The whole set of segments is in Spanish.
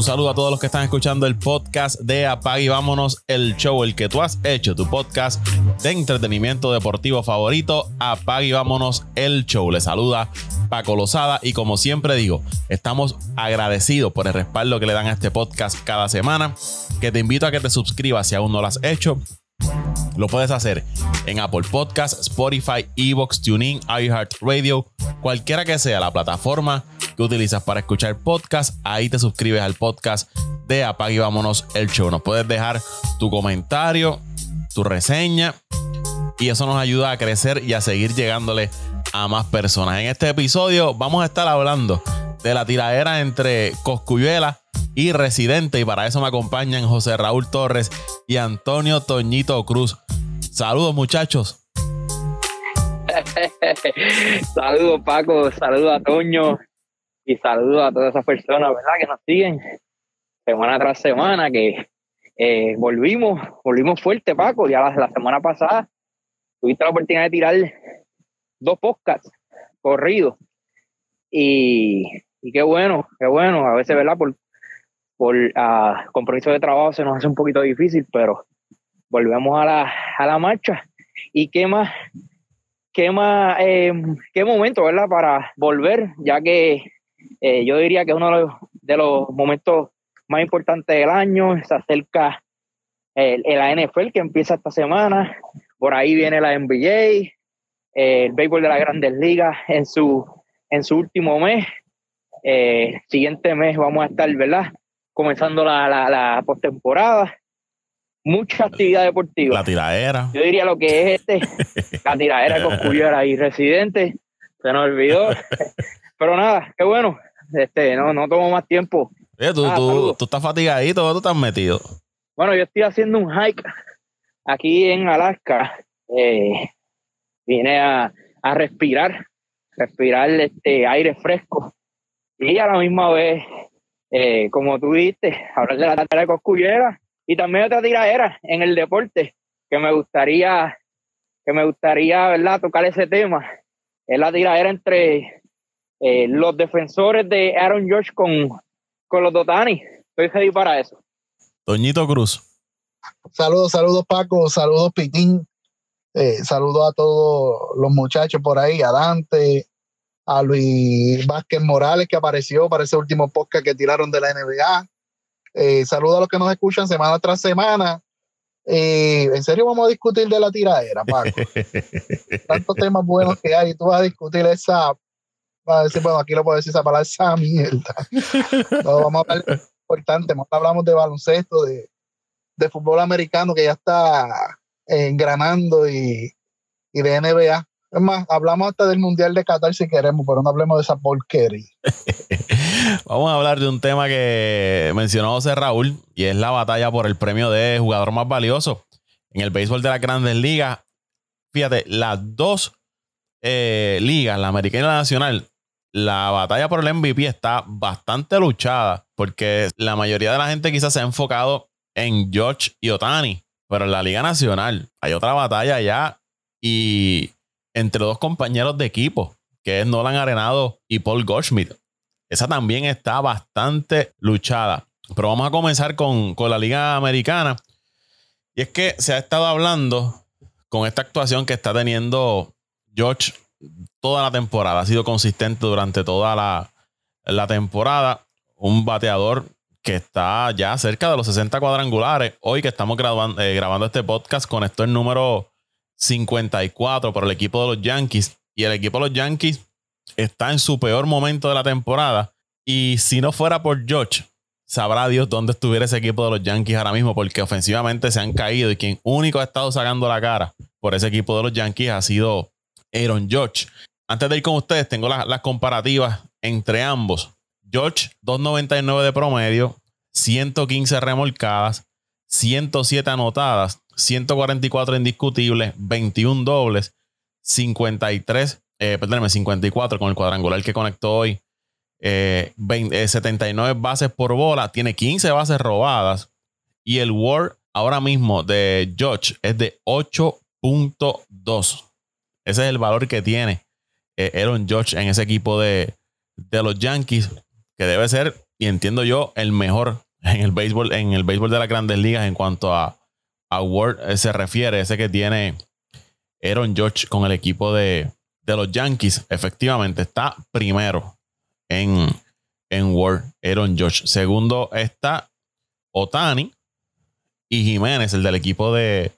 Un saludo a todos los que están escuchando el podcast de Apag y Vámonos, el show, el que tú has hecho, tu podcast de entretenimiento deportivo favorito. Apag y Vámonos, el show. Le saluda Paco Lozada y como siempre digo, estamos agradecidos por el respaldo que le dan a este podcast cada semana. Que te invito a que te suscribas si aún no lo has hecho. Lo puedes hacer en Apple Podcasts, Spotify, Evox, TuneIn, iHeartRadio, cualquiera que sea la plataforma que utilizas para escuchar podcast. Ahí te suscribes al podcast de Apague y Vámonos el Show. Nos puedes dejar tu comentario, tu reseña y eso nos ayuda a crecer y a seguir llegándole a más personas. En este episodio vamos a estar hablando de la tiradera entre Coscuyuela y Residente y para eso me acompañan José Raúl Torres y Antonio Toñito Cruz. Saludos muchachos. saludos Paco, saludos a Toño y saludos a todas esas personas, ¿verdad? Que nos siguen semana tras semana, que eh, volvimos, volvimos fuerte Paco, ya la, la semana pasada tuviste la oportunidad de tirar dos podcasts corridos y, y qué bueno, qué bueno, a veces, ¿verdad? Por, por uh, compromiso de trabajo se nos hace un poquito difícil, pero volvemos a la, a la marcha. ¿Y qué más? ¿Qué más? Eh, ¿Qué momento, verdad? Para volver, ya que eh, yo diría que uno de los, de los, momentos más importantes del año se acerca el, el NFL que empieza esta semana. Por ahí viene la NBA, el béisbol de las grandes ligas en su, en su último mes. Eh, siguiente mes vamos a estar, ¿verdad? Comenzando la, la, la postemporada. Mucha actividad deportiva. La tiradera. Yo diría lo que es este, la tiradera con Cuyera y Residente. Se nos olvidó. Pero nada, qué bueno. Este, no, no tomo más tiempo. Oye, tú, Ah, tú, tú estás fatigadito, tú estás metido. Bueno, yo estoy haciendo un hike aquí en Alaska. Eh, vine a, a respirar, respirar este aire fresco. Y a la misma vez, eh, como tú dijiste, hablar de la de Coscullera y también otra tiradera en el deporte que me gustaría, que me gustaría, ¿verdad?, tocar ese tema. Es la tiradera entre eh, los defensores de Aaron George con, con los Dotani. Estoy ready para eso. Toñito Cruz. Saludos, saludos Paco, saludos Pitín, eh, saludos a todos los muchachos por ahí, a Dante, a Luis Vázquez Morales que apareció para ese último podcast que tiraron de la NBA. Eh, saludos a los que nos escuchan semana tras semana. Eh, en serio vamos a discutir de la tiradera, Paco. Tantos temas buenos que hay, tú vas a discutir esa, vas a decir, bueno, aquí lo puedo decir esa palabra, esa mierda. No, vamos a hablar de lo importante, más hablamos de baloncesto, de, de fútbol americano que ya está engranando y, y de NBA. Es más, hablamos hasta del Mundial de Qatar si queremos, pero no hablemos de esa porquería. Vamos a hablar de un tema que mencionó José Raúl y es la batalla por el premio de jugador más valioso en el béisbol de las grandes ligas. Fíjate, las dos eh, ligas, la americana y la nacional, la batalla por el MVP está bastante luchada porque la mayoría de la gente quizás se ha enfocado en George y Otani, pero en la liga nacional hay otra batalla ya y entre dos compañeros de equipo que es Nolan Arenado y Paul Goldschmidt. Esa también está bastante luchada. Pero vamos a comenzar con, con la Liga Americana. Y es que se ha estado hablando con esta actuación que está teniendo George toda la temporada. Ha sido consistente durante toda la, la temporada. Un bateador que está ya cerca de los 60 cuadrangulares. Hoy que estamos graban- eh, grabando este podcast, con esto el número 54 por el equipo de los Yankees. Y el equipo de los Yankees está en su peor momento de la temporada. Y si no fuera por George, sabrá Dios dónde estuviera ese equipo de los Yankees ahora mismo, porque ofensivamente se han caído y quien único ha estado sacando la cara por ese equipo de los Yankees ha sido Aaron George. Antes de ir con ustedes, tengo las, las comparativas entre ambos. George, 2.99 de promedio, 115 remolcadas, 107 anotadas, 144 indiscutibles, 21 dobles, 53, eh, perdóname, 54 con el cuadrangular que conectó hoy. eh, 20, eh, 79 bases por bola, tiene 15 bases robadas y el WAR ahora mismo de George es de 8.2. Ese es el valor que tiene eh, Aaron George en ese equipo de los Yankees, que debe ser y entiendo yo, el mejor en el béisbol, en el béisbol de las grandes ligas en cuanto a, a Word se refiere, ese que tiene Aaron George con el equipo de, de los Yankees, efectivamente está primero en, en Aaron George. Segundo está Otani y Jiménez, el del equipo de,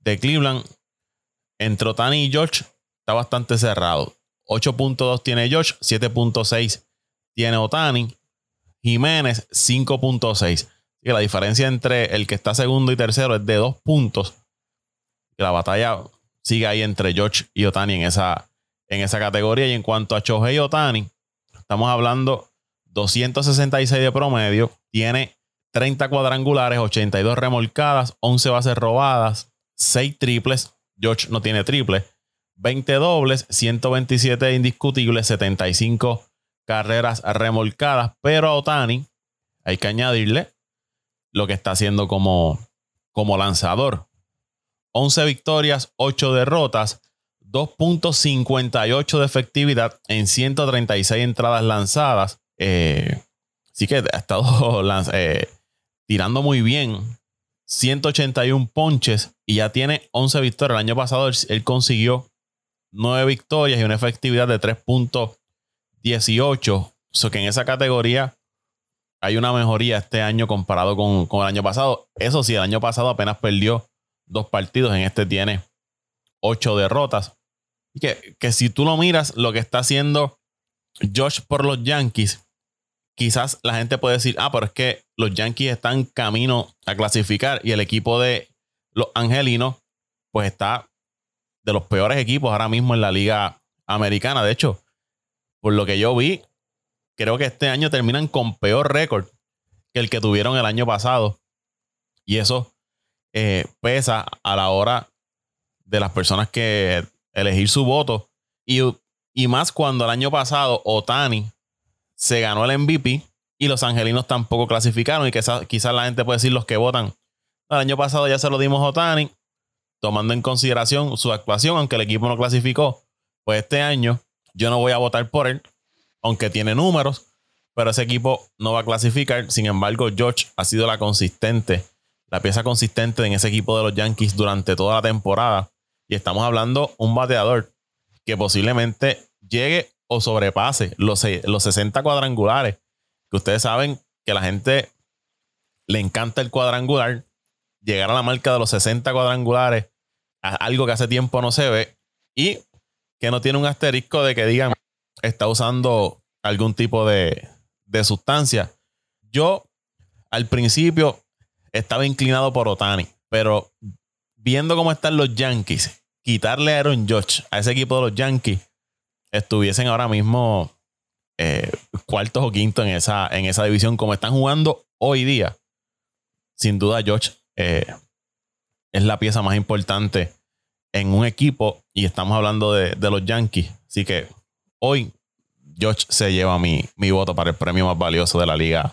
de Cleveland. Entre Otani y George está bastante cerrado. 8.2 tiene George, 7.6 tiene Otani. Jiménez 5.6. Y la diferencia entre el que está segundo y tercero es de dos puntos. la batalla sigue ahí entre George y Otani en esa, en esa categoría. Y en cuanto a Chohei Otani, estamos hablando 266 de promedio. Tiene 30 cuadrangulares, 82 remolcadas, 11 bases robadas, 6 triples. George no tiene triple. 20 dobles, 127 indiscutibles, 75 carreras remolcadas. Pero a Otani hay que añadirle lo que está haciendo como, como lanzador. 11 victorias, 8 derrotas, 2.58 de efectividad en 136 entradas lanzadas. Eh, así que ha estado eh, tirando muy bien. 181 ponches y ya tiene 11 victorias. El año pasado él, consiguió 9 victorias y una efectividad de 3.18. So que en esa categoría hay una mejoría este año comparado con, con, el año pasado. Eso sí, el año pasado apenas perdió dos partidos. En este tiene ocho derrotas. Y que, que si tú lo miras, lo que está haciendo Josh por los Yankees, quizás la gente puede decir, ah, pero es que los Yankees están camino a clasificar y el equipo de los Angelinos, pues está de los peores equipos ahora mismo en la liga americana. De hecho, por lo que yo vi, creo que este año terminan con peor récord que el que tuvieron el año pasado. Y eso eh, pesa a la hora de las personas que elegir su voto. Y, y más cuando el año pasado Otani se ganó el MVP y los angelinos tampoco clasificaron. Y quizás, quizás la gente puede decir los que votan. El año pasado ya se lo dimos a Otani, tomando en consideración su actuación, aunque el equipo no clasificó. Pues este año yo no voy a votar por él aunque tiene números, pero ese equipo no va a clasificar. Sin embargo, George ha sido la consistente, la pieza consistente en ese equipo de los Yankees durante toda la temporada. Y estamos hablando un bateador que posiblemente llegue o sobrepase los, los 60 cuadrangulares. Que ustedes saben que la gente le encanta el cuadrangular. Llegar a la marca de los 60 cuadrangulares, algo que hace tiempo no se ve. Y que no tiene un asterisco de que digan, está usando algún tipo de, sustancia. Yo al principio estaba inclinado por Otani, pero viendo cómo están los Yankees, quitarle a Aaron Judge a ese equipo de los Yankees, estuviesen ahora mismo eh, cuartos o quintos en esa, en esa división, como están jugando hoy día. Sin duda, George eh, es la pieza más importante en un equipo y estamos hablando de, de los Yankees. Así que hoy George se lleva mi, mi voto para el premio más valioso de la Liga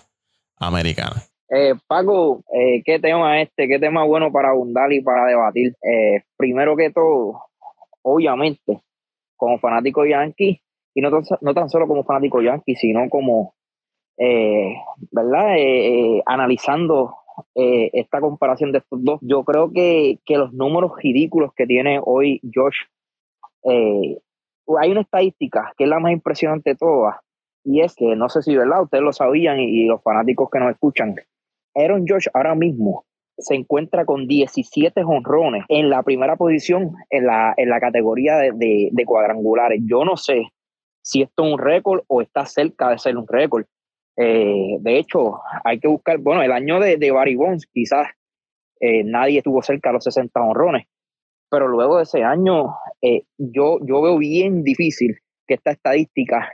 Americana. Eh, Paco, eh, ¿qué tema este? ¿Qué tema bueno para abundar y para debatir? Eh, primero que todo, obviamente, como fanático yankee, y no tan, no tan solo como fanático yankee, sino como, ¿verdad? analizando esta comparación de estos dos, yo creo que, que los números ridículos que tiene hoy Josh hay una estadística que es la más impresionante de todas, y es que, no sé si verdad, ustedes lo sabían y, los fanáticos que nos escuchan, Aaron George ahora mismo se encuentra con 17 honrones en la primera posición en la, en la categoría de, de, cuadrangulares. Yo no sé si esto es un récord o está cerca de ser un récord. Eh, de hecho, hay que buscar, bueno, el año de, de Barry Bonds, quizás eh, nadie estuvo cerca de los 60 honrones, pero luego de ese año eh, yo, yo veo bien difícil que esta estadística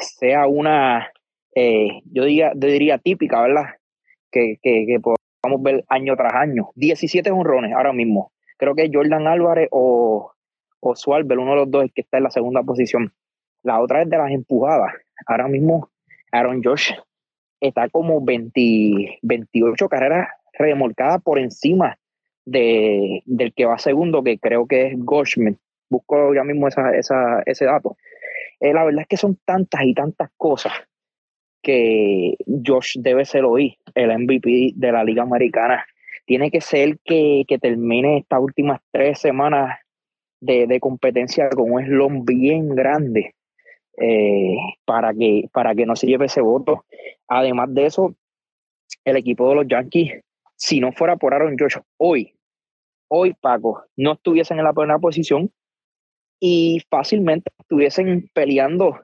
sea una, eh, yo, diría, típica, ¿verdad? Que, que, podamos ver año tras año. 17 honrones ahora mismo. Creo que Jordan Álvarez o, o Suárez, uno de los dos, es que está en la segunda posición. La otra es de las empujadas. Ahora mismo Aaron Josh está como 20, 28 carreras remolcadas por encima de, del que va segundo, que creo que es Goshman. Busco ya mismo esa, esa, ese dato. Eh, la verdad es que son tantas y tantas cosas que Josh debe ser hoy el MVP de la Liga Americana. Tiene que ser que, que termine estas últimas tres semanas de, de competencia con un slon bien grande eh, para, que, para que no se lleve ese voto. Además de eso, el equipo de los Yankees, si no fuera por Aaron Josh hoy, hoy Paco, no estuviesen en la primera posición y fácilmente estuviesen peleando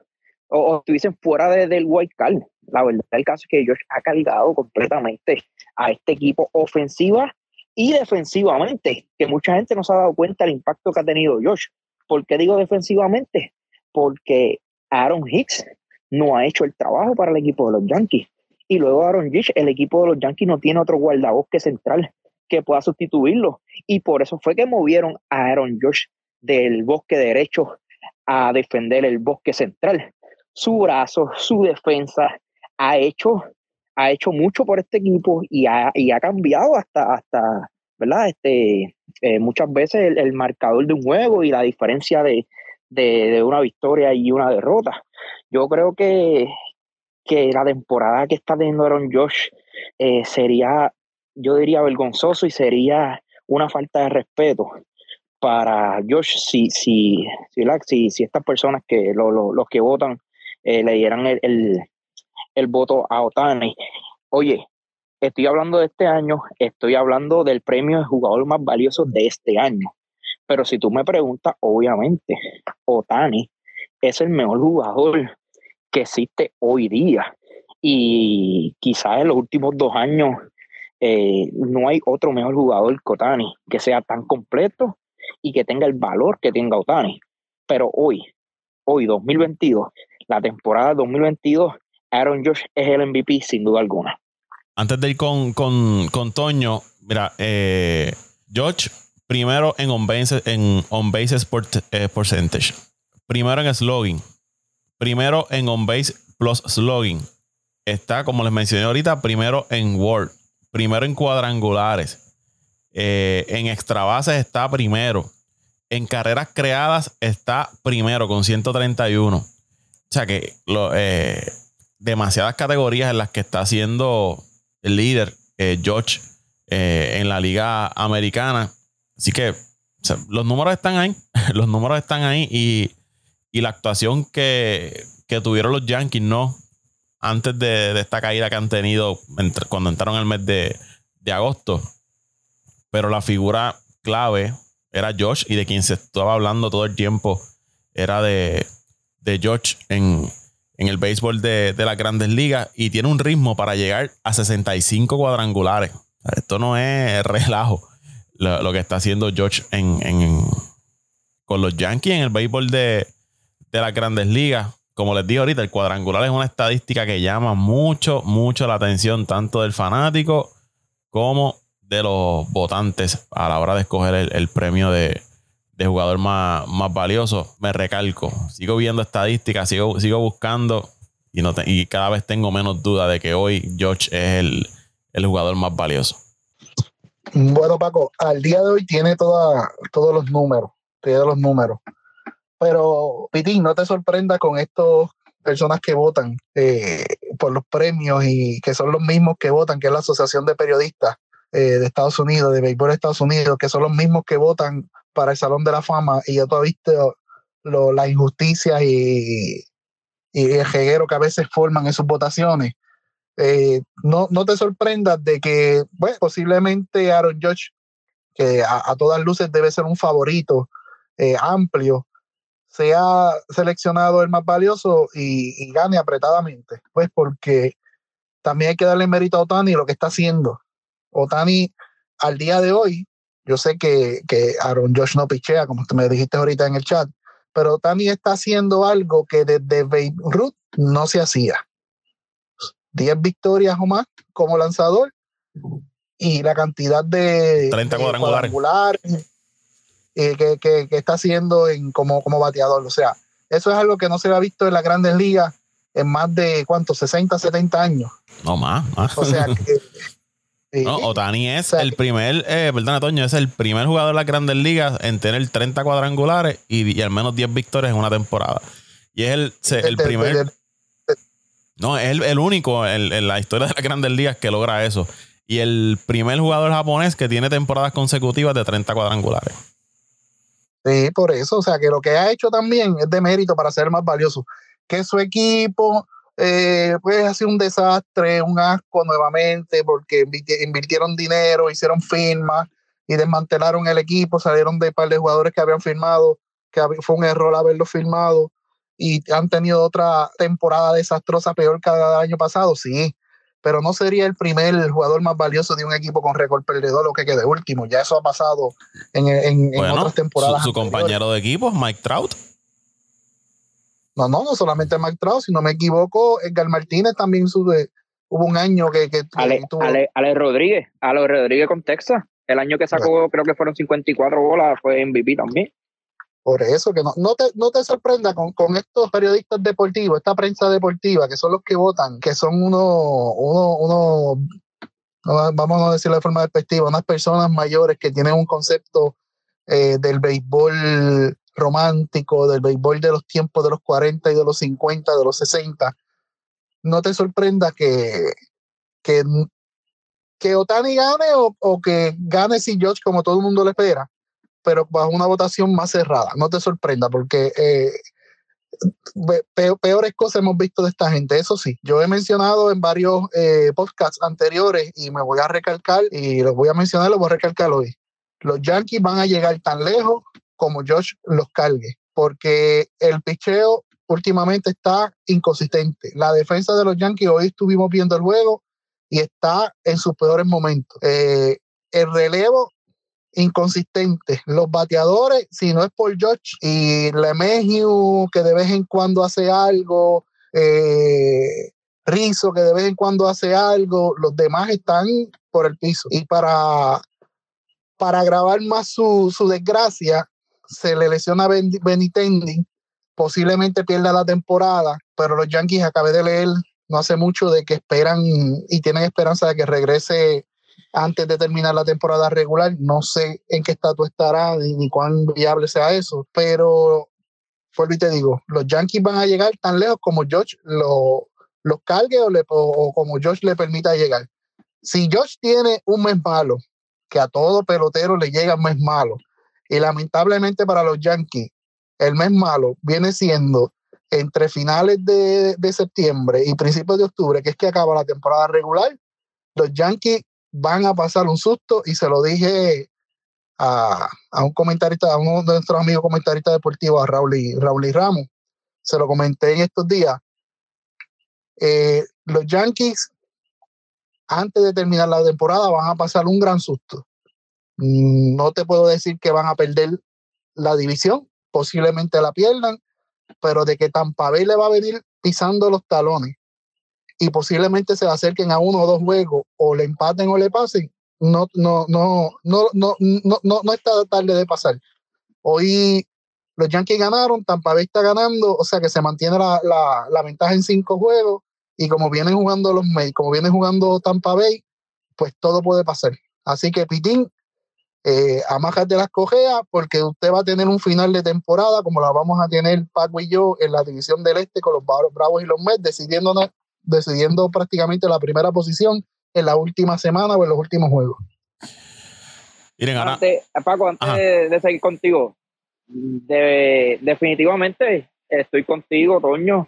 o, estuviesen fuera de, del wild card. La verdad, el caso es que Josh ha cargado completamente a este equipo ofensiva y defensivamente, que mucha gente no se ha dado cuenta del impacto que ha tenido Josh. ¿Por qué digo defensivamente? Porque Aaron Hicks no ha hecho el trabajo para el equipo de los Yankees. Y luego Aaron Hicks, el equipo de los Yankees no tiene otro guardabosque central que pueda sustituirlo. Y por eso fue que movieron a Aaron Josh del bosque derecho a defender el bosque central. Su brazo, su defensa, ha hecho, ha hecho mucho por este equipo y ha, y ha cambiado hasta, hasta ¿verdad? Este, eh, muchas veces el, marcador de un juego y la diferencia de, de, una victoria y una derrota. Yo creo que, que la temporada que está teniendo Aaron Josh eh, sería, yo diría, vergonzoso y sería una falta de respeto para Josh si, si, si, si, estas personas que los que votan eh, le dieran el, el, voto a Otani. Oye, estoy hablando de este año, estoy hablando del premio de jugador más valioso de este año. Pero si tú me preguntas, obviamente, Otani es el mejor jugador que existe hoy día. Y quizás en los últimos dos años eh, no hay otro mejor jugador que Otani, que sea tan completo y que tenga el valor que tenga Otani. Pero hoy, hoy 2022, la temporada 2022, Aaron Josh es el MVP sin duda alguna. Antes de ir con, con, Toño, mira, eh, Josh primero en on base, en on base eh, percentage, primero en slogging, primero en on base plus slogging. Está, como les mencioné ahorita, primero en World, primero en cuadrangulares. Eh, en extra bases está primero. En carreras creadas está primero con 131. O sea que eh, demasiadas categorías en las que está siendo el líder eh, George en la liga americana. Así que los números están ahí. los números están ahí y, la actuación que, tuvieron los Yankees, ¿no? Antes de, esta caída que han tenido cuando entraron el mes de, de agosto pero la figura clave era Josh y de quien se estaba hablando todo el tiempo era de, de Josh en, el béisbol de, de, las grandes ligas y tiene un ritmo para llegar a 65 cuadrangulares. Esto no es relajo lo, que está haciendo Josh en, con los Yankees en el béisbol de, de las grandes ligas. Como les dije ahorita, el cuadrangular es una estadística que llama mucho, mucho la atención tanto del fanático como de los votantes a la hora de escoger el, premio de, jugador más, más, valioso. Me recalco, sigo viendo estadísticas, sigo, sigo buscando y, no y cada vez tengo menos duda de que hoy George es el, jugador más valioso. Bueno, Paco, al día de hoy tiene toda, todos los números, tiene los números. Pero, Pitín, no te sorprenda con estas personas que votan eh, por los premios y que son los mismos que votan, que es la Asociación de Periodistas eh, de Estados Unidos, de béisbol de Estados Unidos, que son los mismos que votan para el Salón de la Fama, y ya tú has visto las injusticias y, y, el jeguero que a veces forman en sus votaciones. Eh, no, no te sorprendas de que, posiblemente Aaron Judge, que a, todas luces debe ser un favorito eh, amplio, sea seleccionado el más valioso y, y, gane apretadamente, pues porque también hay que darle mérito a Otani lo que está haciendo. Otani al día de hoy, yo sé que, que Aaron Josh no pichea, como me dijiste ahorita en el chat, pero Otani está haciendo algo que desde Babe Ruth no se hacía. 10 victorias o más como lanzador y la cantidad de 30 cuadrangulares eh, que, que, está haciendo en, como, como bateador. O sea, eso es algo que no se ha visto en las grandes ligas en más de, ¿cuántos? 60, 70 años. No más, más. O sea, que, no, Otani es el primer, eh, perdón, Toño, es el primer jugador de las grandes ligas en tener 30 cuadrangulares y, al menos 10 victorias en una temporada. Y es el, el primer. No, es el, único en, la historia de las grandes ligas que logra eso. Y el primer jugador japonés que tiene temporadas consecutivas de 30 cuadrangulares. Sí, por eso. O sea, que lo que ha hecho también es de mérito para ser más valioso. Que su equipo, eh, pues ha sido un desastre, un asco nuevamente, porque invirtieron dinero, hicieron firmas y desmantelaron el equipo, salieron de par de jugadores que habían firmado, que fue un error haberlo firmado y han tenido otra temporada desastrosa peor que el año pasado, sí, pero no sería el primer jugador más valioso de un equipo con récord perdedor lo que quede último. Ya eso ha pasado en, en, otras temporadas. Su, compañero de equipo, Mike Trout. No, no, no solamente Mike Trout, si no me equivoco, Edgar Martínez también sube, hubo un año que, que, Ale, tuvo... Ale, Ale, Rodríguez, Ale Rodríguez con Texas. El año que sacó, creo que fueron 54 bolas, fue MVP también. Por eso, que no, no, te, no te sorprenda con, con, estos periodistas deportivos, esta prensa deportiva, que son los que votan, que son unos, uno, uno, vamos a decirlo de forma despectiva, unas personas mayores que tienen un concepto eh, del béisbol romántico, del béisbol de los tiempos de los 40 y de los 50, de los 60. No te sorprenda que, que, que Otani gane o, o que gane si George como todo el mundo le espera pero bajo una votación más cerrada. No te sorprenda, porque eh, peores cosas hemos visto de esta gente. Eso sí, yo he mencionado en varios eh, podcasts anteriores y me voy a recalcar, y los voy a mencionar, los voy a recalcar hoy. Los Yankees van a llegar tan lejos como Josh los cargue, porque el picheo últimamente está inconsistente. La defensa de los Yankees, hoy estuvimos viendo el juego y está en sus peores momentos. Eh, el relevo inconsistentes. Los bateadores, si no es por George y Lemegio, que de vez en cuando hace algo, eh, Rizzo, que de vez en cuando hace algo, los demás están por el piso. Y para, para agravar más su, su desgracia, se le lesiona Benitendi, posiblemente pierda la temporada, pero los Yankees, acabé de leer no hace mucho de que esperan y tienen esperanza de que regrese antes de terminar la temporada regular. No sé en qué estatus estará ni, cuán viable sea eso, pero vuelvo y te digo, los Yankees van a llegar tan lejos como George lo, los cargue o, le, o, como George le permita llegar. Si George tiene un mes malo, que a todo pelotero le llega un mes malo, y lamentablemente para los Yankees, el mes malo viene siendo entre finales de, de septiembre y principios de octubre, que es que acaba la temporada regular, los Yankees van a pasar un susto y se lo dije a, un comentarista, a uno de nuestros amigos comentaristas deportivos, a Raúl y, Raúl y Ramos. Se lo comenté en estos días. Eh, los Yankees, antes de terminar la temporada, van a pasar un gran susto. No te puedo decir que van a perder la división, posiblemente la pierdan, pero de que Tampa Bay le va a venir pisando los talones y posiblemente se acerquen a uno o dos juegos o le empaten o le pasen, no, no, no, no, no, no, no, no está tarde de pasar. Hoy los Yankees ganaron, Tampa Bay está ganando, o sea que se mantiene la, la, la ventaja en cinco juegos y como vienen jugando los Mets, como vienen jugando Tampa Bay, pues todo puede pasar. Así que Pitín, eh, las cojeas porque usted va a tener un final de temporada como la vamos a tener Paco y yo en la división del Este con los Bravos y los Mets, decidiéndonos decidiendo prácticamente la primera posición en la última semana o en los últimos juegos. Miren, Paco, antes de, seguir contigo, definitivamente estoy contigo, Toño.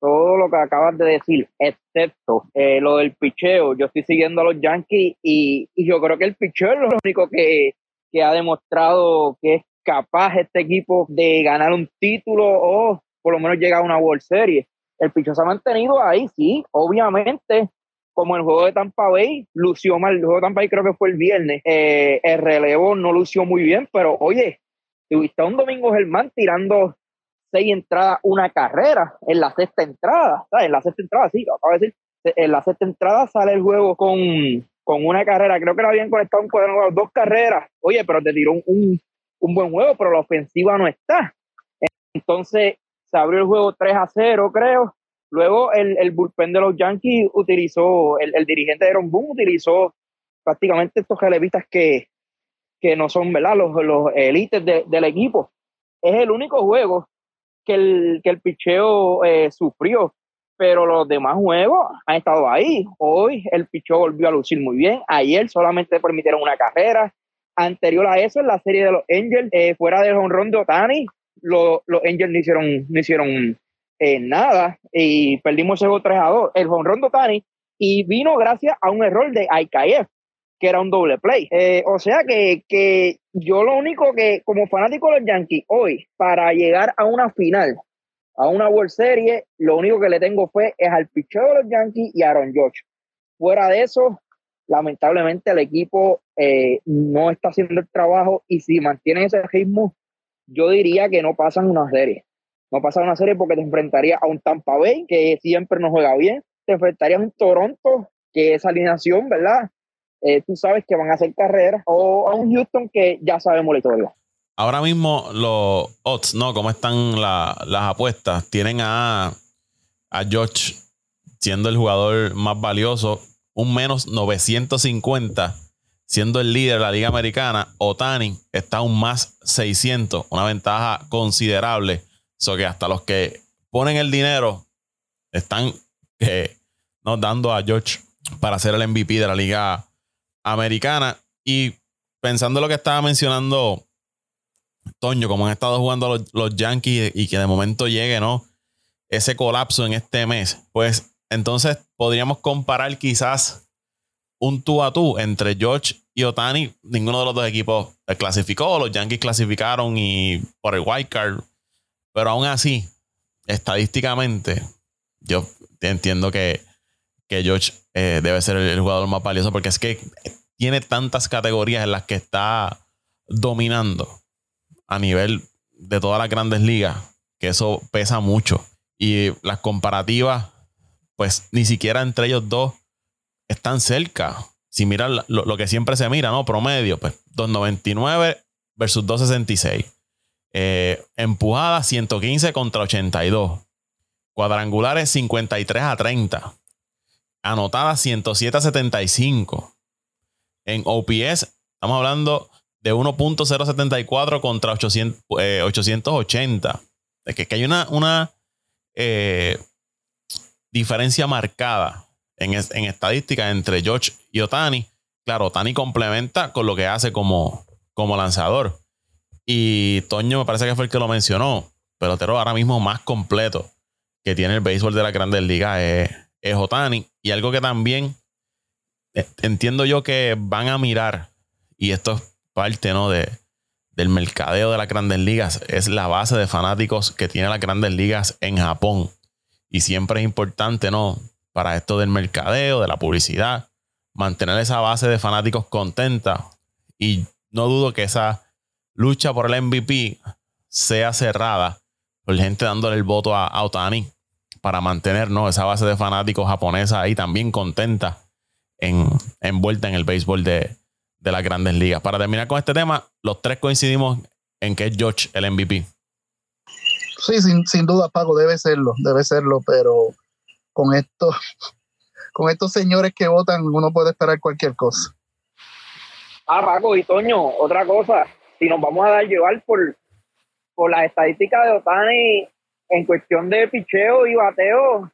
Todo lo que acabas de decir, excepto eh, lo del picheo. Yo estoy siguiendo a los Yankees y, yo creo que el picheo es lo único que, que ha demostrado que es capaz este equipo de ganar un título o por lo menos llegar a una World Series el picho se ha mantenido ahí, sí, obviamente, como el juego de Tampa Bay, lució mal, el juego de Tampa Bay creo que fue el viernes, eh, el relevo no lució muy bien, pero oye, tuviste un Domingo Germán tirando seis entradas, una carrera en la sexta entrada, ¿sabes? En la sexta entrada, sí, acabo de decir, en la sexta entrada sale el juego con, con una carrera, creo que lo habían conectado un cuadrado, dos carreras, oye, pero te tiró un, un buen juego, pero la ofensiva no está. Entonces, se abrió el juego 3 a 0, creo. Luego el, el bullpen de los Yankees utilizó, el, el dirigente de Aaron Boone utilizó prácticamente estos relevistas que, que no son ¿verdad? los, los élites del equipo. Es el único juego que el, que el picheo eh, sufrió. pero los demás juegos han estado ahí. Hoy el pichó volvió a lucir muy bien. Ayer solamente permitieron una carrera. Anterior a eso, en la serie de los Angels, eh, fuera del honrón de Otani, los, Angels no hicieron, no hicieron eh, nada y perdimos ese 3 a 2. El honrón de Otani y vino gracias a un error de Aikayev, que era un doble play. Eh, o sea que, que yo lo único que, como fanático de los Yankees, hoy, para llegar a una final, a una World Series, lo único que le tengo fe es al picheo de los Yankees y a Aaron George. Fuera de eso, lamentablemente el equipo eh, no está haciendo el trabajo y si mantienen ese ritmo, yo diría que no pasan una serie. No pasan una serie porque te enfrentaría a un Tampa Bay que siempre no juega bien, te enfrentarías a un Toronto que esa alineación, ¿verdad? Eh, tú sabes que van a hacer carreras, o a un Houston que ya sabemos la historia ahora mismo los odds, ¿no? ¿Cómo están las apuestas? Tienen a, a George siendo el jugador más valioso, un menos 950, siendo el líder de la Liga Americana. Otani está un más 600, una ventaja considerable. Eso que hasta los que ponen el dinero están eh, dando a George para ser el MVP de la Liga Americana. Y pensando en lo que estaba mencionando Toño, como han estado jugando los, Yankees y que de momento llegue, ¿no? Ese colapso en este mes, pues entonces podríamos comparar quizás un tú a tú entre George y Otani. Ninguno de los dos equipos clasificó, los Yankees clasificaron y por el wild card, pero aún así, estadísticamente, yo entiendo que, que George eh, debe ser el jugador más valioso porque es que tiene tantas categorías en las que está dominando a nivel de todas las grandes ligas, que eso pesa mucho. Y las comparativas, pues ni siquiera entre ellos dos están cerca. Si miran lo, que siempre se mira, ¿no? Promedio, pues 2.99 versus 2.66. Eh, empujadas 115 contra 82. Cuadrangulares 53 a 30. Anotadas 107 a 75. En OPS, estamos hablando de 1.074 contra 800, 880. Es que, hay una, una eh, diferencia marcada en, en estadística entre George y Otani. Claro, Otani complementa con lo que hace como, lanzador. Y Toño me parece que fue el que lo mencionó. Pelotero ahora mismo más completo que tiene el béisbol de la grandes ligas es, Otani. Y algo que también eh, entiendo yo que van a mirar, y esto es parte de, del mercadeo de las grandes ligas. Es la base de fanáticos que tiene las grandes ligas en Japón. Y siempre es importante, ¿no? Para esto del mercadeo, de la publicidad, mantener esa base de fanáticos contenta. Y no dudo que esa lucha por el MVP sea cerrada por gente dándole el voto a, a Otani para mantener ¿no? esa base de fanáticos japonesa ahí también contenta en, envuelta en el béisbol de, de las grandes ligas. Para terminar con este tema, los tres coincidimos en que es George el MVP. Sí, sin, duda, Paco, debe serlo, debe serlo, pero con estos, con estos señores que votan, uno puede esperar cualquier cosa. Ah, Paco y Toño, otra cosa, si nos vamos a dar llevar por, por las estadísticas de Otani en cuestión de picheo y bateo,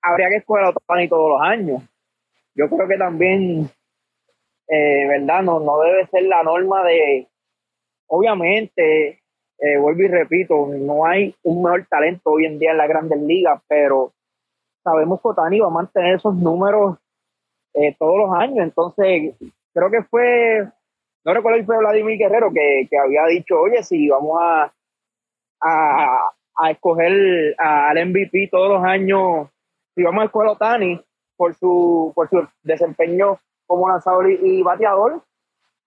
habría que escoger a Otani todos los años. Yo creo que también eh, ¿verdad? No, no debe ser la norma de, obviamente, eh, vuelvo y repito, no hay un mejor talento hoy en día en la grandes ligas, pero sabemos que Otani va a mantener esos números eh, todos los años, entonces creo que fue, no recuerdo si fue Vladimir Guerrero que, había dicho, oye, si vamos a, a, a escoger al MVP todos los años, si vamos a escoger a Otani por su, por su desempeño como lanzador y, bateador,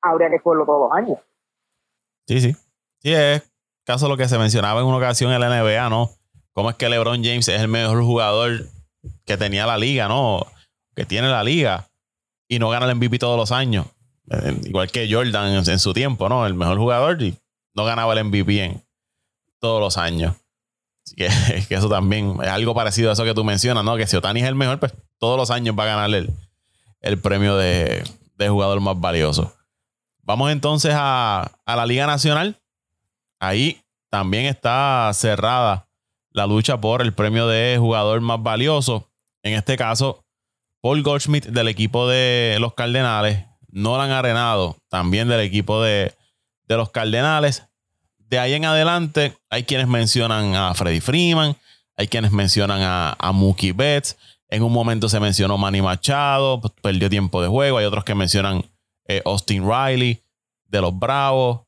habría que escogerlo todos los años. Sí, sí. Sí, es caso lo que se mencionaba en una ocasión en la NBA, ¿no? Cómo es que LeBron James es el mejor jugador que tenía la liga, ¿no? Que tiene la liga y no gana el MVP todos los años. Eh, igual que Jordan en, su tiempo, ¿no? El mejor jugador y no ganaba el MVP todos los años. Así que, eso también es algo parecido a eso que tú mencionas, ¿no? Que si Otani es el mejor, pues todos los años va a ganar el, el premio de, jugador más valioso. Vamos entonces a, la Liga Nacional. Ahí también está cerrada la lucha por el premio de jugador más valioso. En este caso, Paul Goldschmidt del equipo de los Cardenales, Nolan Arenado también del equipo de, de los Cardenales. De ahí en adelante, hay quienes mencionan a Freddy Freeman, hay quienes mencionan a, a Mookie Betts. En un momento se mencionó Manny Machado, perdió tiempo de juego. Hay otros que mencionan eh, Austin Riley de los Bravos.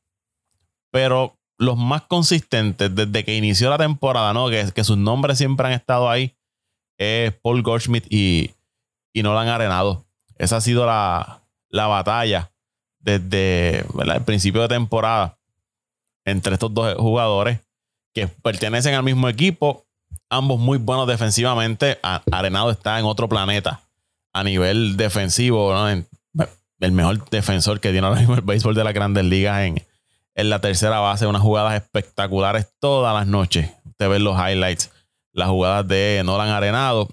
Pero los más consistentes desde que inició la temporada, ¿no? Que, sus nombres siempre han estado ahí, es Paul Goldschmidt y, y Nolan Arenado. Esa ha sido la, la batalla desde el principio de temporada entre estos dos jugadores que pertenecen al mismo equipo, ambos muy buenos defensivamente. Arenado está en otro planeta a nivel defensivo, el mejor defensor que tiene ahora mismo el béisbol de las grandes ligas en, en la tercera base, unas jugadas espectaculares todas las noches. Usted ve los highlights, las jugadas de Nolan Arenado.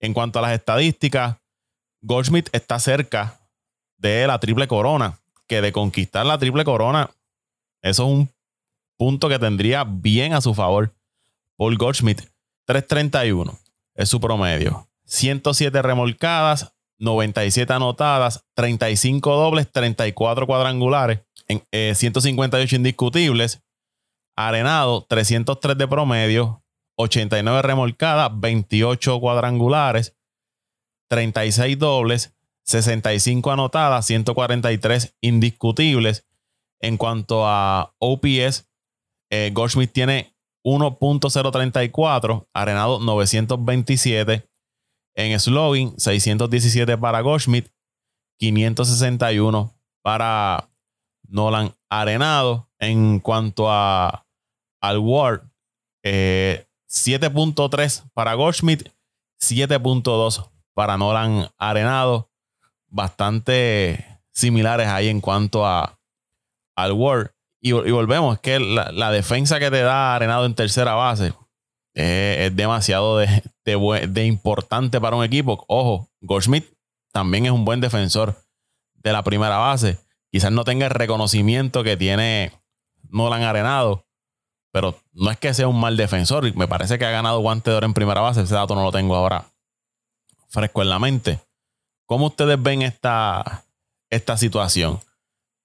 En cuanto a las estadísticas, Goldschmidt está cerca de la triple corona, que de conquistar la triple corona, eso es un punto que tendría bien a su favor. Paul Goldschmidt, 331 es su promedio. 107 remolcadas, 97 anotadas, 35 dobles, 34 cuadrangulares, en, 158 eh, indiscutibles. Arenado, 303 de promedio, 89 remolcadas, 28 cuadrangulares, 36 dobles, 65 anotadas, 143 indiscutibles. En cuanto a OPS, eh, Goldschmidt tiene 1.034, Arenado 927. En slogan, 617 para Goldschmidt, 561 para Nolan Arenado. En cuanto a al Ward, 7.3 eh, para Goldschmidt, 7.2 para Nolan Arenado. Bastante similares ahí en cuanto a al Ward. Y, volvemos, es que la, defensa que te da Arenado en tercera base es, demasiado de, de, importante para un equipo. Ojo, Goldschmidt también es un buen defensor de la primera base. Quizás no tenga el reconocimiento que tiene Nolan Arenado, pero no es que sea un mal defensor. Me parece que ha ganado guante de oro en primera base. Ese dato no lo tengo ahora fresco en la mente. ¿Cómo ustedes ven esta, esta situación?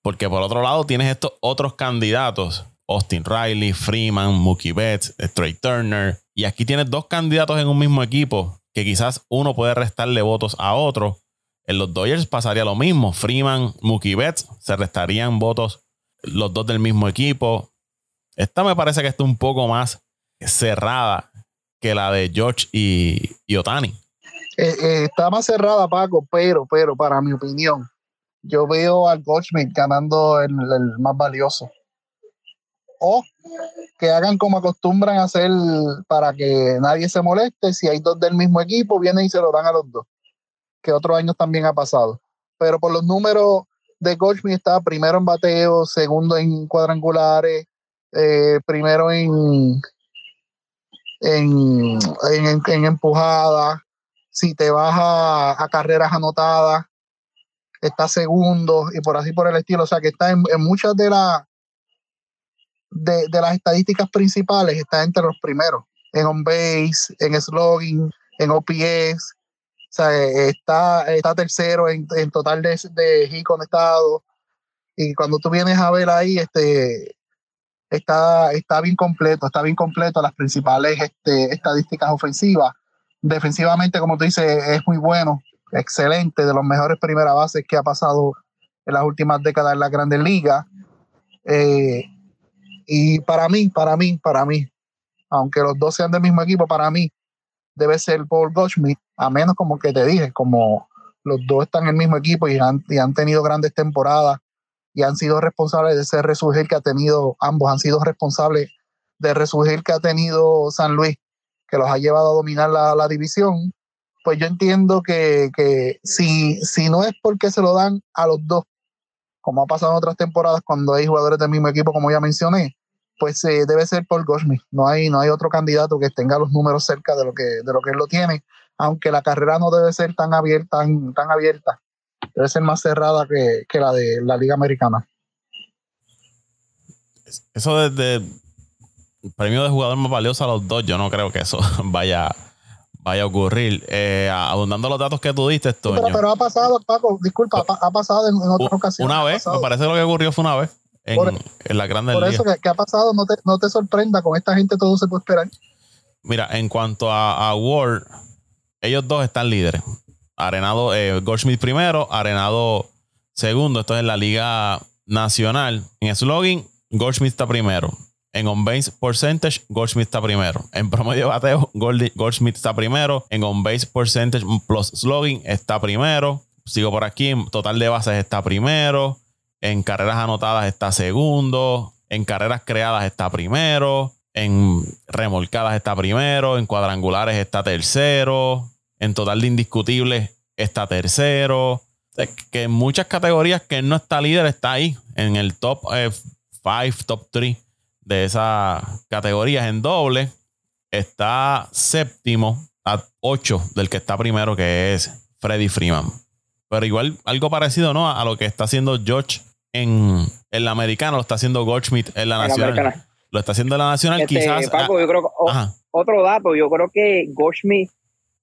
Porque por otro lado tienes estos otros candidatos. Austin Riley, Freeman, Mookie Betts, Trey Turner. Y aquí tienes dos candidatos en un mismo equipo que quizás uno puede restarle votos a otro. En los Dodgers pasaría lo mismo. Freeman, Mookie Betts, se restarían votos los dos del mismo equipo. Esta me parece que está un poco más cerrada que la de George y, Otani. Eh, eh, está más cerrada, Paco, pero, pero, para mi opinión, yo veo al Goldschmidt ganando el, más valioso. O que hagan como acostumbran hacer para que nadie se moleste. Si hay dos del mismo equipo, vienen y se lo dan a los dos. Que otros años también ha pasado. Pero por los números de Goldschmidt está primero en bateo, segundo en cuadrangulares, eh, primero en, en, en, empujada. Si te vas a carreras anotadas, está segundo y por así por el estilo. O sea que está en, muchas de, la, de, las estadísticas principales, está entre los primeros. En on base, en slogan, en OPS. Sea, está, está tercero en, total de, de hit conectado. Y cuando tú vienes a ver ahí, este, está, está bien completo, está bien completo las principales este, estadísticas ofensivas. Defensivamente, como tú dices, es muy bueno excelente, de los mejores primera bases que ha pasado en las últimas décadas en la Grandes Ligas. Eh, y para mí, para mí, para mí, aunque los dos sean del mismo equipo, para mí debe ser Paul Goldschmidt, a menos como que te dije, como los dos están en el mismo equipo y han, y han tenido grandes temporadas y han sido responsables de ese resurgir que ha tenido, ambos han sido responsables de resurgir que ha tenido San Luis, que los ha llevado a dominar la, la división pues yo entiendo que, si, si no es porque se lo dan a los dos, como ha pasado en otras temporadas cuando hay jugadores del mismo equipo, como ya mencioné, pues eh, debe ser Paul Goldschmidt. No hay, no hay otro candidato que tenga los números cerca de lo que, de lo que él lo tiene, aunque la carrera no debe ser tan abierta, tan, tan abierta. Debe ser más cerrada que, que la de la Liga Americana. Eso desde, premio de jugador más valioso a los dos, yo no creo que eso vaya, vaya a ocurrir. Eh, abundando los datos que tú diste, Toño. pero, ha pasado, Paco, disculpa, ha, pasado en, otras ocasiones. Una vez, me parece lo que ocurrió fue una vez en, en la Grande Por eso que, ha pasado, no te, no te sorprenda, con esta gente todo se puede esperar. Mira, en cuanto a, a Ward, ellos dos están líderes. Arenado, eh, Goldschmidt primero, Arenado segundo. Esto es en la Liga Nacional. En slogan, Goldschmidt está primero. En on-base percentage, Goldschmidt está primero. En promedio de bateo, Goldschmidt está primero. En on-base percentage plus slogan está primero. Sigo por aquí. En total de bases está primero. En carreras anotadas está segundo. En carreras creadas está primero. En remolcadas está primero. En cuadrangulares está tercero. En total de indiscutibles está tercero. Que en muchas categorías que él no está líder, está ahí. En el top 5, eh, top 3 de esas categorías. En doble está séptimo a 8 del que está primero, que es Freddy Freeman. Pero igual algo parecido, ¿no? A lo que está haciendo George en, la americana, lo está haciendo Goldschmidt en la nacional. Lo está haciendo en la nacional, este, quizás. Paco, yo creo otro dato, yo creo que Goldschmidt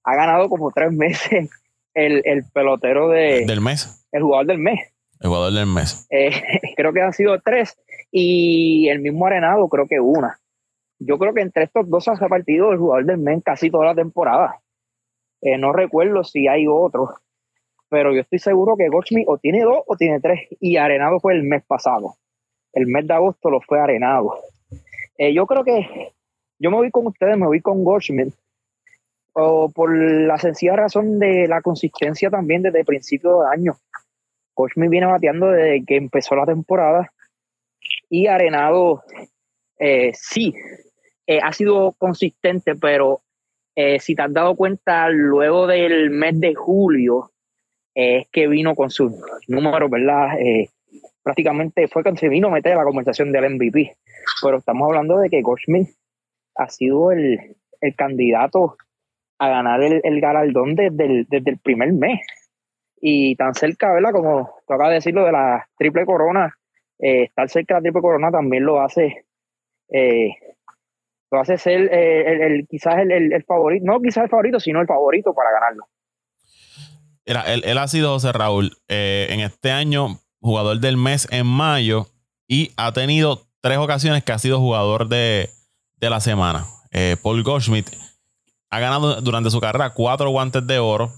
ha ganado como tres meses el, pelotero de, del mes. El jugador del mes. El jugador del mes. Eh, creo que han sido tres. Y el mismo Arenado, creo que una. Yo creo que entre estos dos ha partido el jugador del mes casi toda la temporada. Eh, no recuerdo si hay otro. Pero yo estoy seguro que Goldschmidt o tiene dos o tiene tres. Y Arenado fue el mes pasado. El mes de agosto lo fue Arenado. Eh, yo creo que yo me voy con ustedes, me voy con Goldschmidt o por la sencilla razón de la consistencia también desde el principio de año. Coach me viene bateando desde que empezó la temporada y Arenado eh, sí eh, ha sido consistente, pero eh, si te has dado cuenta, luego del mes de julio es que vino con sus números, ¿verdad? prácticamente fue cuando se vino a meter la conversación del MVP. Pero estamos hablando de que Goldschmidt ha sido el, el candidato a ganar el, el galardón desde el, desde el, primer mes. Y tan cerca, ¿verdad? Como toca decirlo de la triple corona, eh, estar cerca de la triple corona también lo hace, eh, lo hace ser eh, el, quizás el, favorito, no quizás el favorito, sino el favorito para ganarlo. Mira, él, él ha sido José Raúl en este año jugador del mes en mayo y ha tenido tres ocasiones que ha sido jugador de, de la semana. Paul Goldschmidt ha ganado durante su carrera cuatro guantes de oro,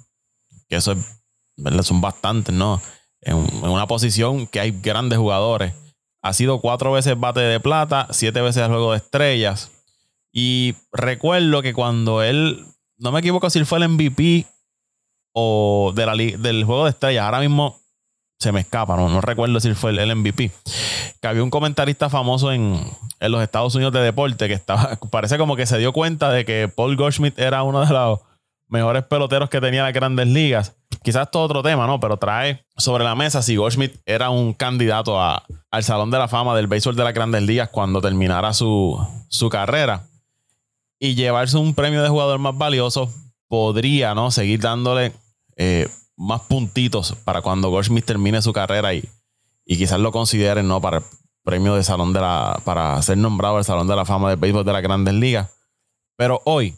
que eso es, son bastantes, ¿no? En, una posición que hay grandes jugadores. Ha sido cuatro veces bate de plata, siete veces juego de estrellas. Y recuerdo que cuando él, no me equivoco si fue el MVP o de la, del juego de estrellas, ahora mismo se me escapa, no, recuerdo si fue el, MVP. Que había un comentarista famoso en, en, los Estados Unidos de deporte que estaba, parece como que se dio cuenta de que Paul Goldschmidt era uno de los mejores peloteros que tenía las grandes ligas. Quizás es otro tema, ¿no? Pero trae sobre la mesa si Goldschmidt era un candidato a, al Salón de la Fama del béisbol de las grandes ligas cuando terminara su, su carrera. Y llevarse un premio de jugador más valioso podría, ¿no? Seguir dándole eh, más puntitos para cuando Goldschmidt termine su carrera y, y quizás lo consideren ¿no? para el premio de Salón de la. para ser nombrado el Salón de la Fama de Béisbol de las Grandes Ligas. Pero hoy,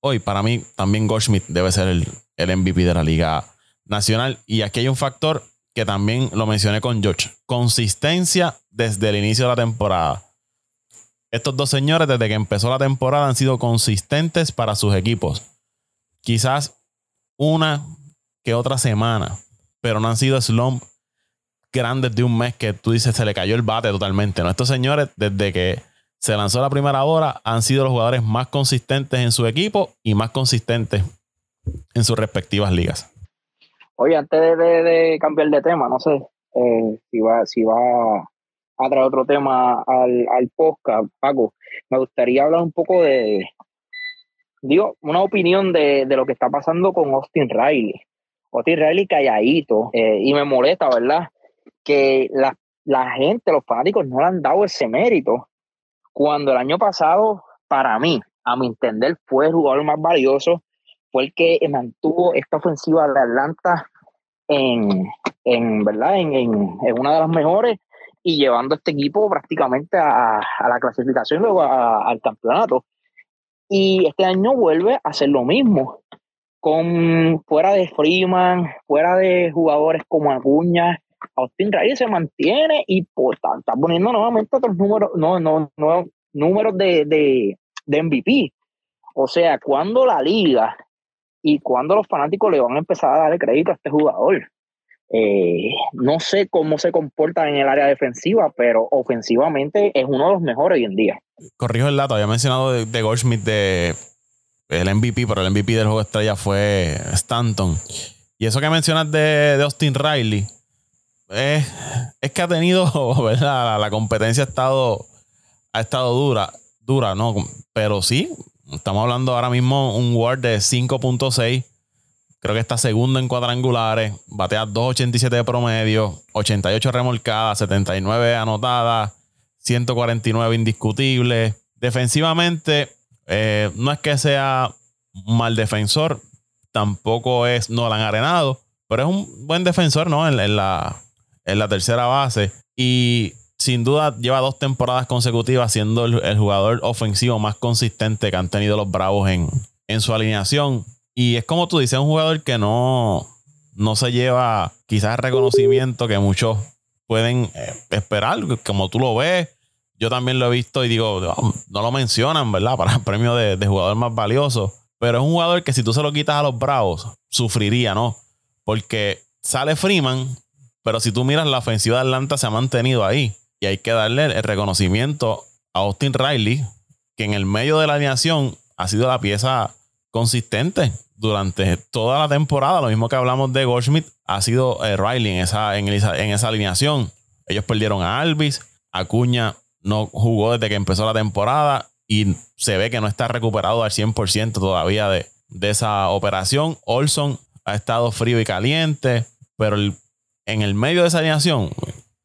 hoy para mí también Goldschmidt debe ser el, el MVP de la Liga Nacional. Y aquí hay un factor que también lo mencioné con George. Consistencia desde el inicio de la temporada. Estos dos señores, desde que empezó la temporada, han sido consistentes para sus equipos. Quizás una que otra semana, pero no han sido slump grandes de un mes que tú dices se le cayó el bate totalmente. ¿no? Estos señores, desde que se lanzó la primera hora, han sido los jugadores más consistentes en su equipo y más consistentes en sus respectivas ligas. Oye, antes de, cambiar de tema, no sé eh, si va, si va a traer otro tema al, al podcast, Paco. Me gustaría hablar un poco de, digo, una opinión de, de, lo que está pasando con Austin Riley. Oti Riley calladito. Eh, y me molesta, ¿verdad? Que la, la gente, los fanáticos, no le han dado ese mérito. Cuando el año pasado, para mí, a mi entender, fue el jugador más valioso, fue el que mantuvo esta ofensiva de Atlanta en, en ¿verdad? En, en, en, una de las mejores y llevando este equipo prácticamente a, la clasificación y luego al campeonato. Y este año vuelve a hacer lo mismo, con fuera de Freeman, fuera de jugadores como Acuña, Austin Riley se mantiene y pues, está, poniendo nuevamente otros números, no, no, no, números de, de, de MVP. O sea, cuando la liga y cuando los fanáticos le van a empezar a dar crédito a este jugador. Eh, no sé cómo se comporta en el área defensiva, pero ofensivamente es uno de los mejores hoy en día. Corrijo el dato, había mencionado de, de Goldschmidt de el MVP, pero el MVP del juego estrella fue Stanton. Y eso que mencionas de, de Austin Riley, es que ha tenido, ¿verdad? La, competencia ha estado, ha estado dura, dura, ¿no? Pero sí, estamos hablando ahora mismo un Ward de 5.6 Creo que está segundo en cuadrangulares, batea 2.87 de promedio, 88 remolcadas, 79 anotadas, 149 indiscutibles. Defensivamente, eh, no es que sea mal defensor, tampoco es no han Arenado, pero es un buen defensor, ¿no? En, la, en la tercera base. Y sin duda lleva dos temporadas consecutivas siendo el, jugador ofensivo más consistente que han tenido los Bravos en, en su alineación. Y es como tú dices, un jugador que no, no se lleva quizás el reconocimiento que muchos pueden eh, esperar, como tú lo ves. Yo también lo he visto y digo, no, lo mencionan, ¿verdad? Para el premio de, jugador más valioso. Pero es un jugador que si tú se lo quitas a los Bravos, sufriría, ¿no? Porque sale Freeman, pero si tú miras la ofensiva de Atlanta se ha mantenido ahí. Y hay que darle el reconocimiento a Austin Riley, que en el medio de la alineación ha sido la pieza consistente durante toda la temporada. Lo mismo que hablamos de Goldschmidt, ha sido eh, Riley en esa, en, esa, alineación. Ellos perdieron a Alvis, Acuña no jugó desde que empezó la temporada y se ve que no está recuperado al 100% todavía de, de, esa operación. Olson ha estado frío y caliente, pero en el medio de esa alineación,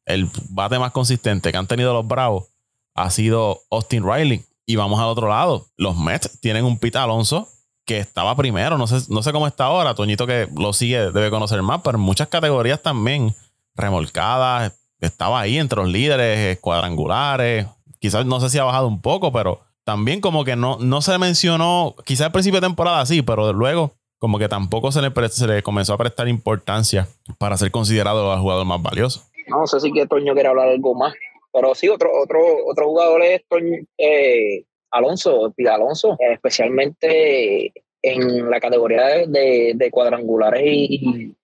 el bate más consistente que han tenido los Bravos ha sido Austin Riley. Y vamos al otro lado. Los Mets tienen un Pita Alonso que estaba primero, no sé, no sé cómo está ahora, Toñito que lo sigue debe conocer más, pero en muchas categorías también remolcadas, estaba ahí entre los líderes, cuadrangulares, quizás no sé si ha bajado un poco, pero también como que no, no se mencionó, quizás al principio de temporada sí, pero luego como que tampoco se le, se le comenzó a prestar importancia para ser considerado el jugador más valioso. No sé si que Toño quiere hablar algo más, pero sí, otro, otro, otro jugador es Toño, eh, Alonso, Pida Alonso, especialmente en la categoría de, cuadrangulares y,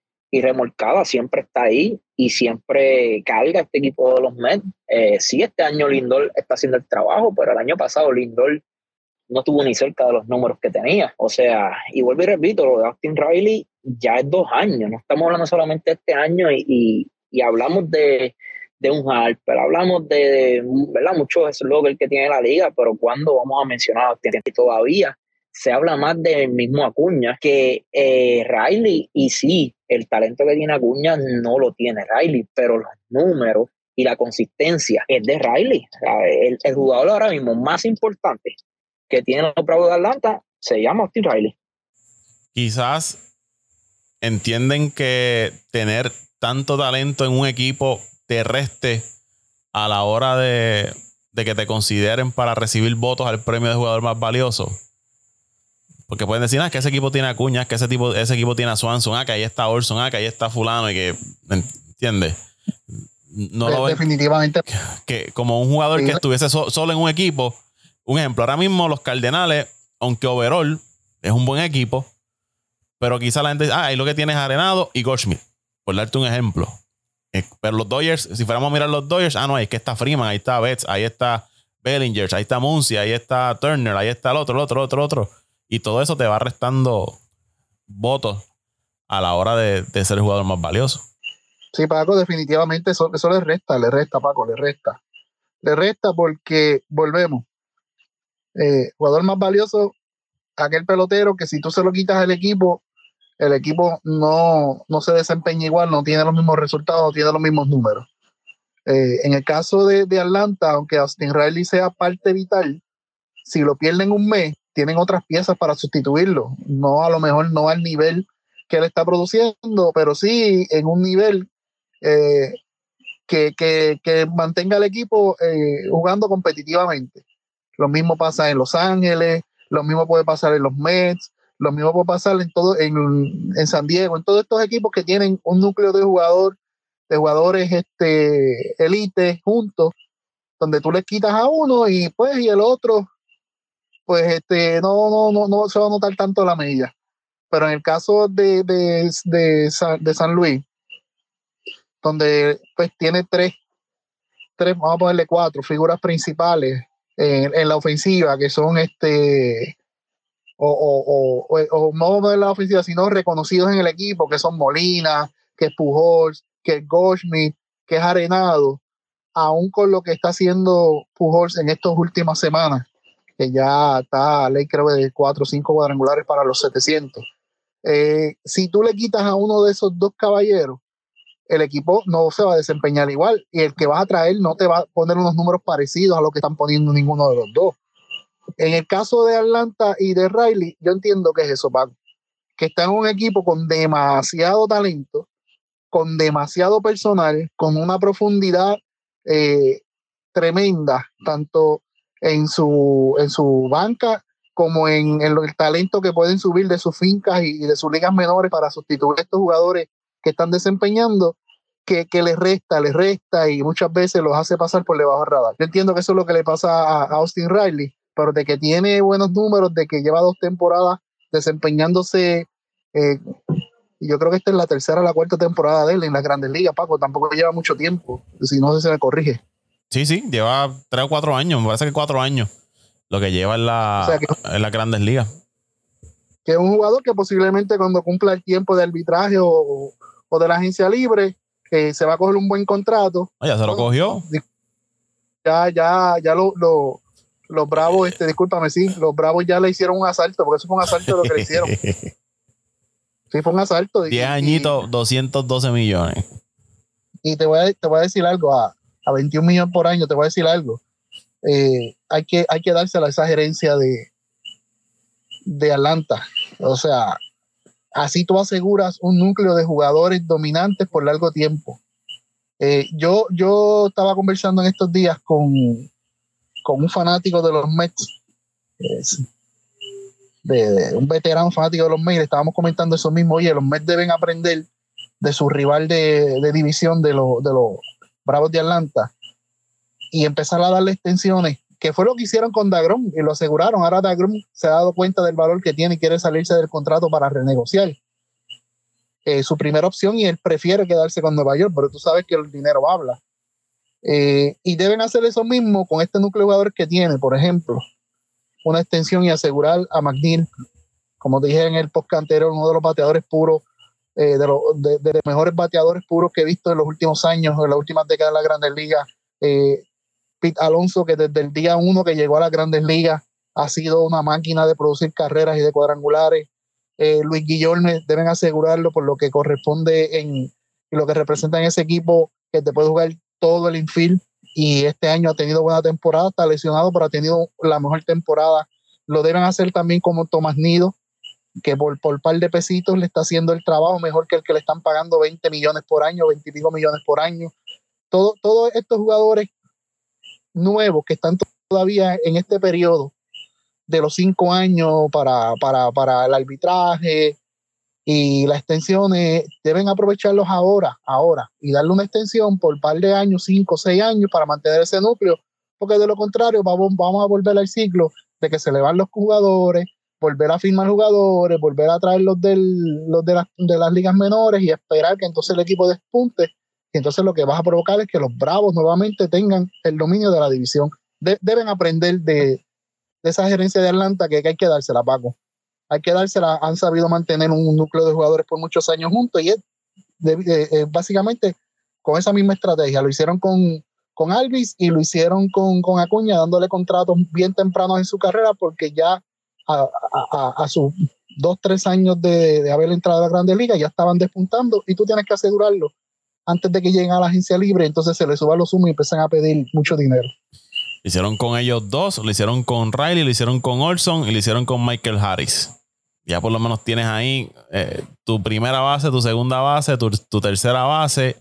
remolcadas, siempre está ahí y siempre carga este equipo de los Mets. Eh, sí, este año Lindor está haciendo el trabajo, pero el año pasado Lindor no tuvo ni cerca de los números que tenía. O sea, y vuelvo y repito, lo de Austin Riley ya es dos años, no estamos hablando solamente de este año y hablamos de, de un Harper, hablamos de, ¿verdad? muchos slogans que tiene la liga, pero cuando vamos a mencionar que todavía se habla más del mismo Acuña que eh, Riley, y sí, el talento que tiene Acuña no lo tiene Riley, pero los números y la consistencia es de Riley. el, jugador ahora mismo más importante que tiene los Bravos de Atlanta se llama Austin Riley. Quizás entienden que tener tanto talento en un equipo te reste a la hora de, que te consideren para recibir votos al premio de jugador más valioso. Porque pueden decir, ah, que ese equipo tiene a que ese, tipo, ese equipo tiene a Swanson, ah, que ahí está Orson, ah, que ahí está Fulano, y que, ¿entiendes? No lo Definitivamente. Que, como un jugador que estuviese solo en un equipo, un ejemplo, ahora mismo los Cardenales, aunque overall es un buen equipo, pero quizá la gente dice, ah, ahí lo que tienes es Arenado y Goldschmidt, por darte un ejemplo. Eh, pero los Dodgers, si fuéramos a mirar los Dodgers, ah, no, es que está Freeman, ahí está Betts, ahí está Bellinger, ahí está Muncy, ahí está Turner, ahí está el otro, el otro, el otro, el otro. Y todo eso te va restando votos a la hora de, ser el jugador más valioso. Sí, Paco, definitivamente eso, eso le resta, le resta, Paco, le resta. Le resta porque, volvemos, eh, jugador más valioso, aquel pelotero que si tú se lo quitas al equipo, el equipo no, se desempeña igual, no tiene los mismos resultados, no tiene los mismos números. Eh, en el caso de, Atlanta, aunque Austin Riley sea parte vital, si lo pierden un mes, tienen otras piezas para sustituirlo. No a lo mejor no al nivel que él está produciendo, pero sí en un nivel eh, que, que, que mantenga el equipo eh, jugando competitivamente. Lo mismo pasa en Los Ángeles, lo mismo puede pasar en los Mets, lo mismo puede pasar en todo en, en San Diego, en todos estos equipos que tienen un núcleo de jugador, de jugadores este elite juntos, donde tú les quitas a uno y pues y el otro pues este no no no no se va a notar tanto la medida. Pero en el caso de, de, de, de San Luis, donde pues tiene tres, tres, vamos a ponerle cuatro figuras principales en, la ofensiva, que son este, o, o, o, o, no en la ofensiva, sino reconocidos en el equipo, que son Molina, que es Pujols, que es Goldschmidt, que es Arenado, aún con lo que está haciendo Pujols en estas últimas semanas, que ya está ley creo de cuatro o cinco cuadrangulares para los 700. Eh, si tú le quitas a uno de esos dos caballeros, el equipo no se va a desempeñar igual y el que vas a traer no te va a poner unos números parecidos a lo que están poniendo ninguno de los dos. En el caso de Atlanta y de Riley, yo entiendo que es eso, Paco, que está en un equipo con demasiado talento, con demasiado personal, con una profundidad eh, tremenda, tanto en su, en su banca como en, el talento que pueden subir de sus fincas y, de sus ligas menores para sustituir a estos jugadores que están desempeñando que, les resta, les resta y muchas veces los hace pasar por debajo del radar. Yo entiendo que eso es lo que le pasa a, Austin Riley, pero de que tiene buenos números, de que lleva dos temporadas desempeñándose, eh, yo creo que esta es la tercera o la cuarta temporada de él en las grandes ligas, Paco, tampoco lleva mucho tiempo, si no se me corrige. Sí, sí, lleva tres o cuatro años, me parece que cuatro años lo que lleva en, la, en las grandes ligas. Que es un jugador que posiblemente cuando cumpla el tiempo de arbitraje o, o de la agencia libre, que se va a coger un buen contrato. Ah, ya se lo cogió. Ya, ya, ya lo, lo, los bravos, este, discúlpame, sí, los bravos ya le hicieron un asalto, porque eso fue un asalto lo que le hicieron. Sí, fue un asalto. 10 añitos, 212 millones. Y te voy a, te voy a decir algo, a, a 21 millones por año, te voy a decir algo. Eh, hay, que, hay que dársela a esa gerencia de, de Atlanta. O sea, Así tú aseguras un núcleo de jugadores dominantes por largo tiempo. Eh, yo, yo estaba conversando en estos días con, con un fanático de los Mets, de, un veterano fanático de los Mets, estábamos comentando eso mismo, oye, los Mets deben aprender de su rival de, división de, de los Bravos de Atlanta y empezar a darle extensiones que fue lo que hicieron con Dagrom y lo aseguraron. Ahora Dagrom se ha dado cuenta del valor que tiene y quiere salirse del contrato para renegociar. Eh, su primera opción y él prefiere quedarse con Nueva York, pero tú sabes que el dinero habla. Eh, y deben hacer eso mismo con este núcleo de jugadores que tiene, por ejemplo, una extensión y asegurar a McNeil, como dije en el podcast anterior, uno de los bateadores puros, eh, de, los, mejores bateadores puros que he visto en los últimos años, en las últimas décadas de la Grandes Ligas. Alonso, que desde el día uno que llegó a las grandes ligas ha sido una máquina de producir carreras y de cuadrangulares. Eh, Luis Guillorme deben asegurarlo por lo que corresponde en lo que representa en ese equipo que te puede jugar todo el infield y este año ha tenido buena temporada, está lesionado, pero ha tenido la mejor temporada. Lo deben hacer también como Tomás Nido, que por, por par de pesitos le está haciendo el trabajo mejor que el que le están pagando 20 millones por año, 20 y pico millones por año. Todo, todos estos jugadores nuevos que están todavía en este periodo de los cinco años para, para, para el arbitraje y las extensiones, deben aprovecharlos ahora, ahora, y darle una extensión por par de años, cinco seis años, para mantener ese núcleo, porque de lo contrario vamos, vamos a volver al ciclo de que se le van los jugadores, volver a firmar jugadores, volver a traer los, del, los de, las, de las ligas menores y esperar que entonces el equipo despunte y entonces lo que vas a provocar es que los Bravos nuevamente tengan el dominio de la división. deben aprender de, esa gerencia de Atlanta que, hay que dársela, Paco. Hay que dársela. Han sabido mantener un núcleo de jugadores por muchos años juntos y es eh, básicamente con esa misma estrategia. Lo hicieron con, con Alvis y lo hicieron con, con Acuña, dándole contratos bien tempranos en su carrera porque ya a, a, sus dos, tres años de, de, haber entrado a la Grande Liga ya estaban despuntando y tú tienes que asegurarlo antes de que lleguen a la agencia libre, entonces se les suba los humos y empiezan a pedir mucho dinero. Lo hicieron con ellos dos, lo hicieron con Riley, lo hicieron con Olson y lo hicieron con Michael Harris. Ya por lo menos tienes ahí eh, tu primera base, tu segunda base, tu, tercera base.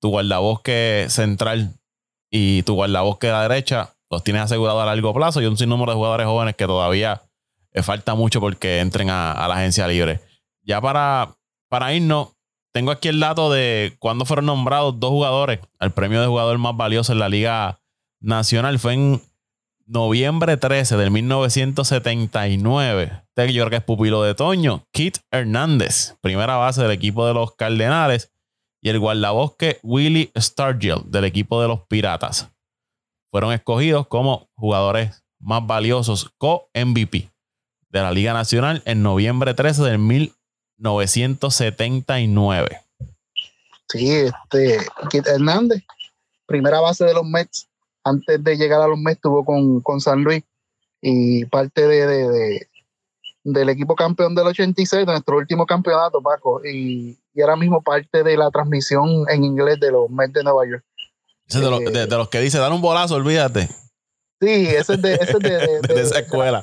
tu guardabosque central y tu guardabosque de la derecha los tienes asegurados a largo plazo y un sinnúmero de jugadores jóvenes que todavía falta mucho porque entren a, la agencia libre. Ya para, para irnos, tengo aquí el dato de cuándo fueron nombrados dos jugadores al premio de jugador más valioso en la Liga Nacional. Fue en noviembre 13 del 1979. Este yo creo que es pupilo de Toño. Kit Hernández, primera base del equipo de los Cardenales. Y el guardabosque Willie Stargell del equipo de los Piratas. Fueron escogidos como jugadores más valiosos co-MVP de la Liga Nacional en noviembre 13 del 1979. Sí, este, Kit Hernández, primera base de los Mets. Antes de llegar a los Mets estuvo con, con San Luis y parte de, del equipo campeón del 86, de nuestro último campeonato, Paco, y, y, ahora mismo parte de la transmisión en inglés de los Mets de Nueva York. Ese de, de, de, los que dice, dan un bolazo, olvídate. Sí, ese es de, ese es de, de esa escuela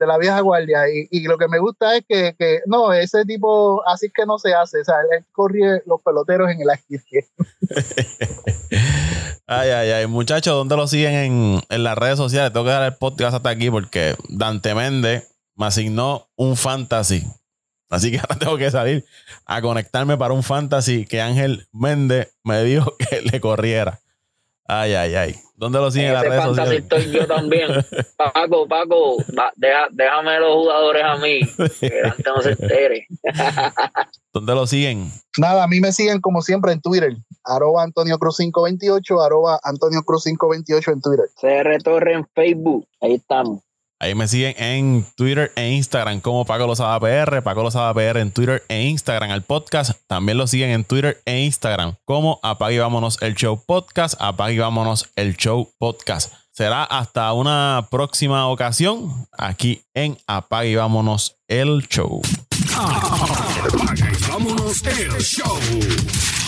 de la vieja guardia. Y, lo que me gusta es que, no, ese tipo, así que no se hace. O sea, él corre los peloteros en el aire. ay, ay, ay. Muchachos, ¿dónde lo siguen en, las redes sociales? Tengo que dar el podcast hasta aquí porque Dante Méndez me asignó un fantasy. Así que ahora tengo que salir a conectarme para un fantasy que Ángel Méndez me dijo que le corriera. Ay, ay, ay. ¿Dónde lo siguen en las redes sociales? estoy yo también. Paco, Paco, déjame los jugadores a mí, que antes no se entere. ¿Dónde lo siguen? Nada, a mí me siguen como siempre en Twitter, arroba Antonio Cruz 528, arroba Antonio Cruz 528 en Twitter. CR Torre en Facebook, ahí estamos. Ahí me siguen en Twitter e Instagram como Paco Lozada PR, Paco Lozada PR en Twitter e Instagram al podcast. También lo siguen en Twitter e Instagram como Apague Vámonos el Show Podcast, Apague Vámonos el Show Podcast. Será hasta una próxima ocasión aquí en Apague Vámonos el Show. Vámonos el Show.